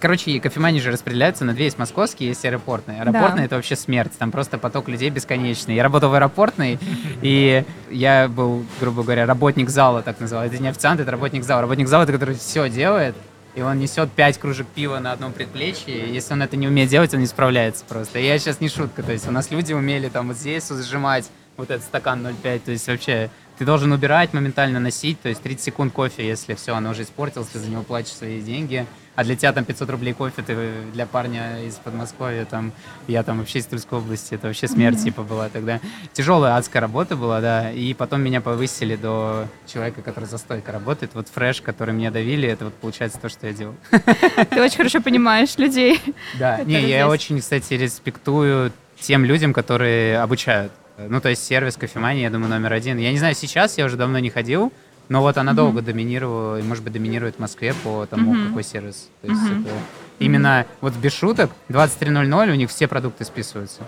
Короче, кофемании же распределяются на две. Есть московские, есть аэропортные. Аэропортные — это вообще смерть. Там просто поток людей бесконечный. Я работал в аэропортной, и я был, грубо говоря, работник зала, так называемый. Это не официант, это работник зала. Работник зала — это который все делает, и он несет пять кружек пива на одном предплечье. и Если он это не умеет делать, он не справляется просто. И я сейчас не шутка. То есть у нас люди умели там вот здесь вот сжимать вот этот стакан 0,5. То есть вообще ты должен убирать, моментально носить, то есть 30 секунд кофе, если все, оно уже испортилось, ты за него платишь свои деньги, а для тебя там 500 рублей кофе, ты для парня из Подмосковья, там, я там вообще из Тульской области, это вообще смерть, mm-hmm. типа, была тогда. Тяжелая адская работа была, да, и потом меня повысили до человека, который за стойкой работает, вот фреш, который меня давили, это вот получается то, что я делал. Ты очень хорошо понимаешь людей. Да, не, я очень, кстати, респектую тем людям, которые обучают. Ну, то есть сервис кофемании, я думаю, номер один. Я не знаю, сейчас я уже давно не ходил, но вот она mm-hmm. долго доминировала, и, может быть, доминирует в Москве по тому, mm-hmm. какой сервис. То есть mm-hmm. это именно вот без шуток 23.00 у них все продукты списываются.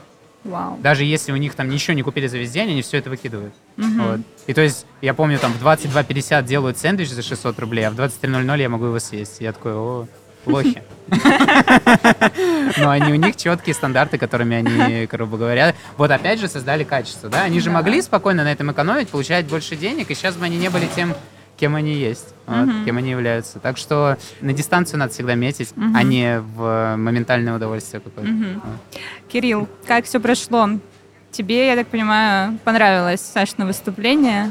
Wow. Даже если у них там ничего не купили за весь день, они все это выкидывают. Mm-hmm. Вот. И то есть, я помню, там в 22.50 делают сэндвич за 600 рублей, а в 23.00 я могу его съесть. Я такой, о, плохи. Но они у них четкие стандарты, которыми они, грубо говоря, вот опять же создали качество, да? Они же могли спокойно на этом экономить, получать больше денег, и сейчас бы они не были тем, кем они есть, вот, кем они являются. Так что на дистанцию надо всегда метить, а не в моментальное удовольствие какое-то. Кирилл, как все прошло? Тебе, я так понимаю, понравилось Сашина выступление?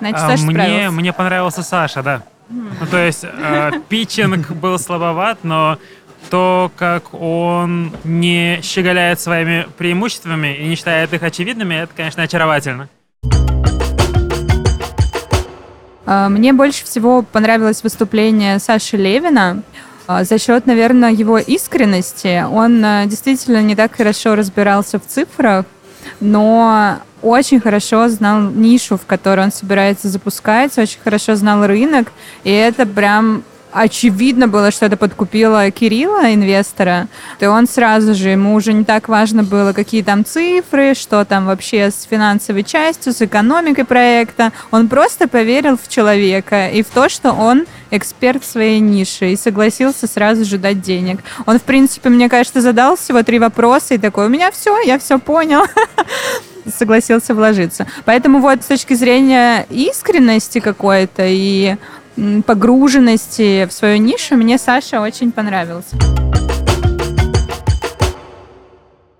Значит, а, Саша мне, мне понравился Саша, да. Ну, то есть э, питчинг был слабоват, но то, как он не щеголяет своими преимуществами и не считает их очевидными, это, конечно, очаровательно. А, мне больше всего понравилось выступление Саши Левина. А, за счет, наверное, его искренности он э, действительно не так хорошо разбирался в цифрах, но очень хорошо знал нишу, в которой он собирается запускать, очень хорошо знал рынок, и это прям очевидно было, что это подкупило Кирилла, инвестора, то он сразу же, ему уже не так важно было, какие там цифры, что там вообще с финансовой частью, с экономикой проекта. Он просто поверил в человека и в то, что он эксперт своей нише и согласился сразу же дать денег. Он, в принципе, мне кажется, задал всего три вопроса и такой, у меня все, я все понял. согласился вложиться. Поэтому вот с точки зрения искренности какой-то и погруженности в свою нишу мне Саша очень понравился.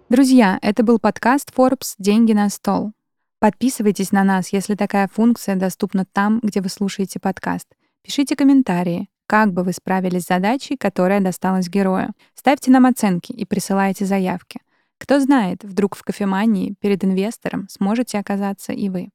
Друзья, это был подкаст Forbes «Деньги на стол». Подписывайтесь на нас, если такая функция доступна там, где вы слушаете подкаст. Пишите комментарии, как бы вы справились с задачей, которая досталась герою. Ставьте нам оценки и присылайте заявки. Кто знает, вдруг в кофемании перед инвестором сможете оказаться и вы.